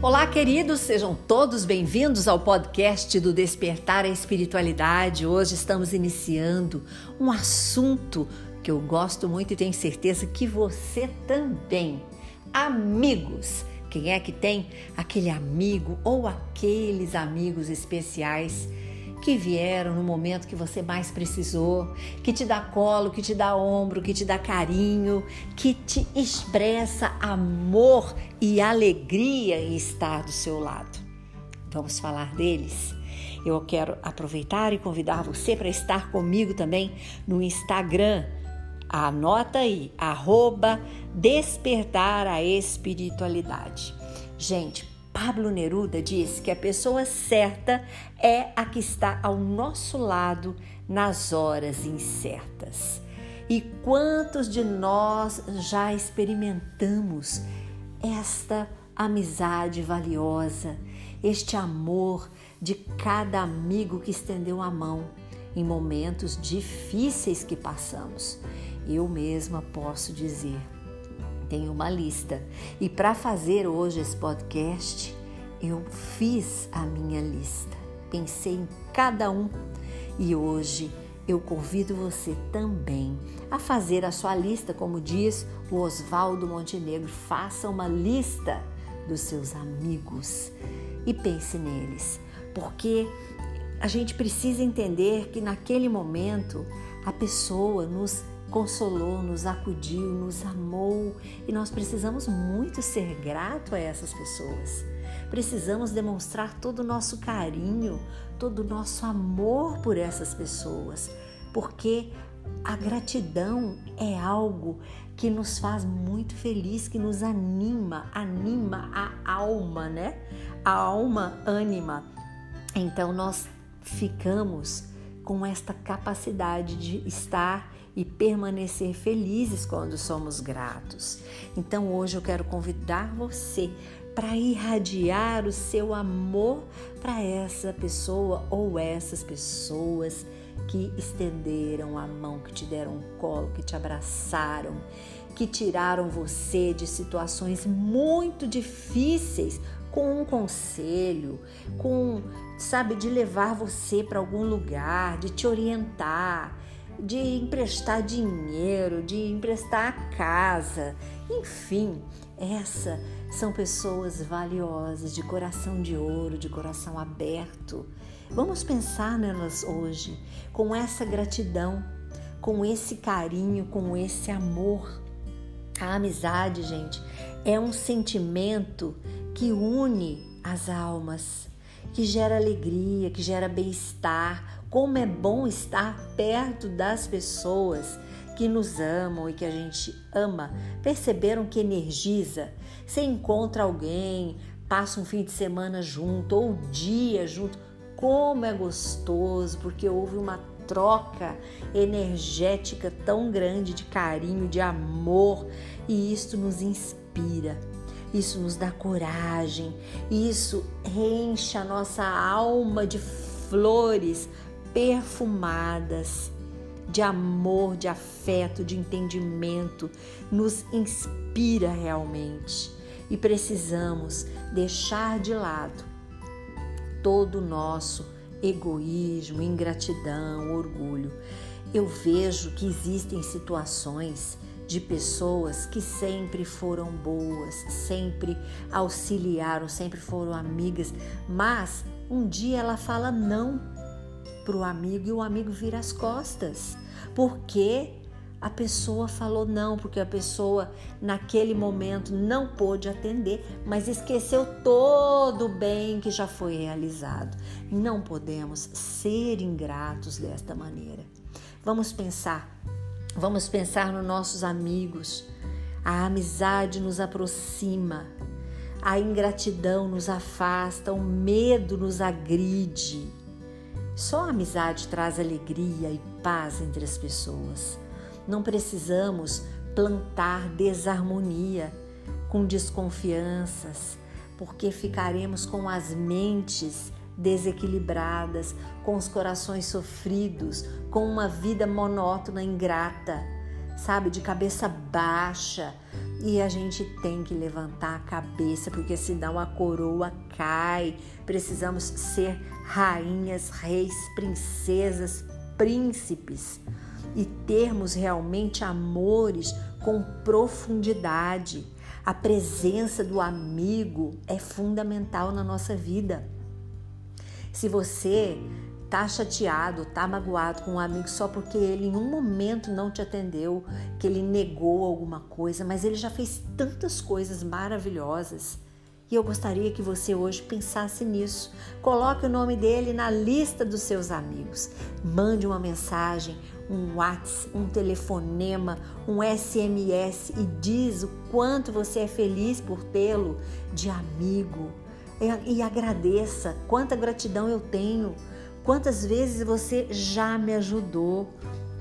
Olá, queridos, sejam todos bem-vindos ao podcast do Despertar a Espiritualidade. Hoje estamos iniciando um assunto que eu gosto muito e tenho certeza que você também. Amigos. Quem é que tem aquele amigo ou aqueles amigos especiais que vieram no momento que você mais precisou, que te dá colo, que te dá ombro, que te dá carinho, que te expressa amor e alegria em estar do seu lado. Vamos falar deles? Eu quero aproveitar e convidar você para estar comigo também no Instagram. Anota aí, arroba despertar a espiritualidade. Gente, Pablo Neruda diz que a pessoa certa é a que está ao nosso lado nas horas incertas. E quantos de nós já experimentamos esta amizade valiosa, este amor de cada amigo que estendeu a mão em momentos difíceis que passamos? Eu mesma posso dizer tenho uma lista. E para fazer hoje esse podcast, eu fiz a minha lista. Pensei em cada um e hoje eu convido você também a fazer a sua lista, como diz o Oswaldo Montenegro, faça uma lista dos seus amigos e pense neles, porque a gente precisa entender que naquele momento a pessoa nos consolou, nos acudiu, nos amou e nós precisamos muito ser grato a essas pessoas. Precisamos demonstrar todo o nosso carinho, todo o nosso amor por essas pessoas, porque a gratidão é algo que nos faz muito feliz, que nos anima, anima a alma, né? A alma anima. Então nós ficamos com esta capacidade de estar e permanecer felizes quando somos gratos. Então hoje eu quero convidar você para irradiar o seu amor para essa pessoa ou essas pessoas que estenderam a mão, que te deram um colo, que te abraçaram, que tiraram você de situações muito difíceis com um conselho, com, sabe, de levar você para algum lugar, de te orientar, de emprestar dinheiro, de emprestar a casa, enfim, essa são pessoas valiosas, de coração de ouro, de coração aberto. Vamos pensar nelas hoje com essa gratidão, com esse carinho, com esse amor. A amizade, gente, é um sentimento que une as almas, que gera alegria, que gera bem-estar, como é bom estar perto das pessoas que nos amam e que a gente ama. Perceberam que energiza? Você encontra alguém, passa um fim de semana junto ou um dia junto. Como é gostoso, porque houve uma troca energética tão grande de carinho, de amor, e isto nos inspira. Isso nos dá coragem, isso enche a nossa alma de flores perfumadas de amor, de afeto, de entendimento, nos inspira realmente. E precisamos deixar de lado todo o nosso egoísmo, ingratidão, orgulho. Eu vejo que existem situações de pessoas que sempre foram boas, sempre auxiliaram, sempre foram amigas, mas um dia ela fala não para o amigo e o amigo vira as costas. Porque a pessoa falou não, porque a pessoa naquele momento não pôde atender, mas esqueceu todo o bem que já foi realizado. Não podemos ser ingratos desta maneira. Vamos pensar, vamos pensar nos nossos amigos. A amizade nos aproxima, a ingratidão nos afasta, o medo nos agride. Só a amizade traz alegria e paz entre as pessoas. Não precisamos plantar desarmonia com desconfianças, porque ficaremos com as mentes desequilibradas, com os corações sofridos, com uma vida monótona ingrata. Sabe, de cabeça baixa. E a gente tem que levantar a cabeça, porque senão a coroa cai. Precisamos ser rainhas, reis, princesas, príncipes e termos realmente amores com profundidade. A presença do amigo é fundamental na nossa vida. Se você tá chateado, tá magoado com um amigo só porque ele em um momento não te atendeu, que ele negou alguma coisa, mas ele já fez tantas coisas maravilhosas. E eu gostaria que você hoje pensasse nisso. Coloque o nome dele na lista dos seus amigos. Mande uma mensagem, um WhatsApp, um telefonema, um SMS e diz o quanto você é feliz por tê-lo de amigo. E, agradeça quanta gratidão eu tenho, quantas vezes você já me ajudou.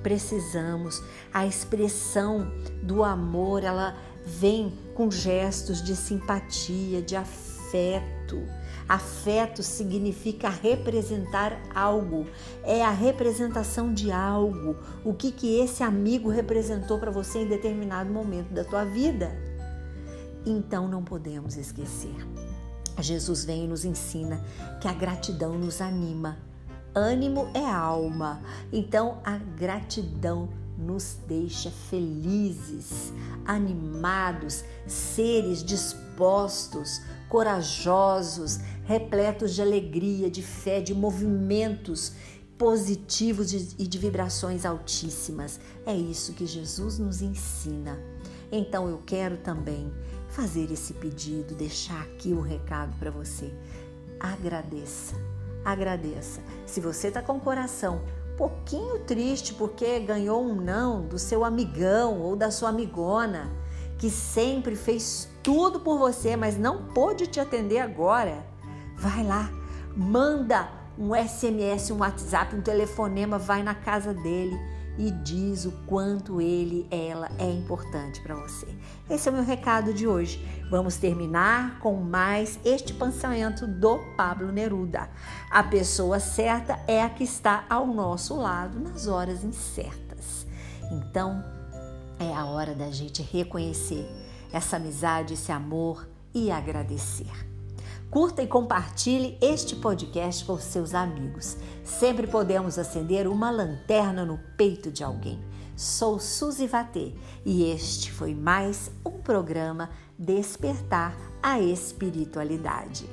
Precisamos. A expressão do amor, ela vem com gestos de simpatia, de afeto. Afeto significa representar algo, é a representação de algo. O que que esse amigo representou para você em determinado momento da tua vida? Então não podemos esquecer. Jesus vem e nos ensina que a gratidão nos anima. Ânimo é alma. Então a gratidão nos deixa felizes, animados, seres dispostos, corajosos, repletos de alegria, de fé, de movimentos positivos e de vibrações altíssimas. É isso que Jesus nos ensina. Então eu quero também fazer esse pedido, deixar aqui o um recado para você. Agradeça, agradeça. Se você está com o coração pouquinho triste porque ganhou um não do seu amigão ou da sua amigona, que sempre fez tudo por você, mas não pôde te atender agora, vai lá, manda um SMS, um WhatsApp, um telefonema, vai na casa dele e diz o quanto ele, ela é importante para você. Esse é o meu recado de hoje. Vamos terminar com mais este pensamento do Pablo Neruda. A pessoa certa é a que está ao nosso lado nas horas incertas. Então, é a hora da gente reconhecer essa amizade, esse amor e agradecer. Curta e compartilhe este podcast com seus amigos. Sempre podemos acender uma lanterna no peito de alguém. Sou Suzy Vatê e este foi mais um programa Despertar a Espiritualidade.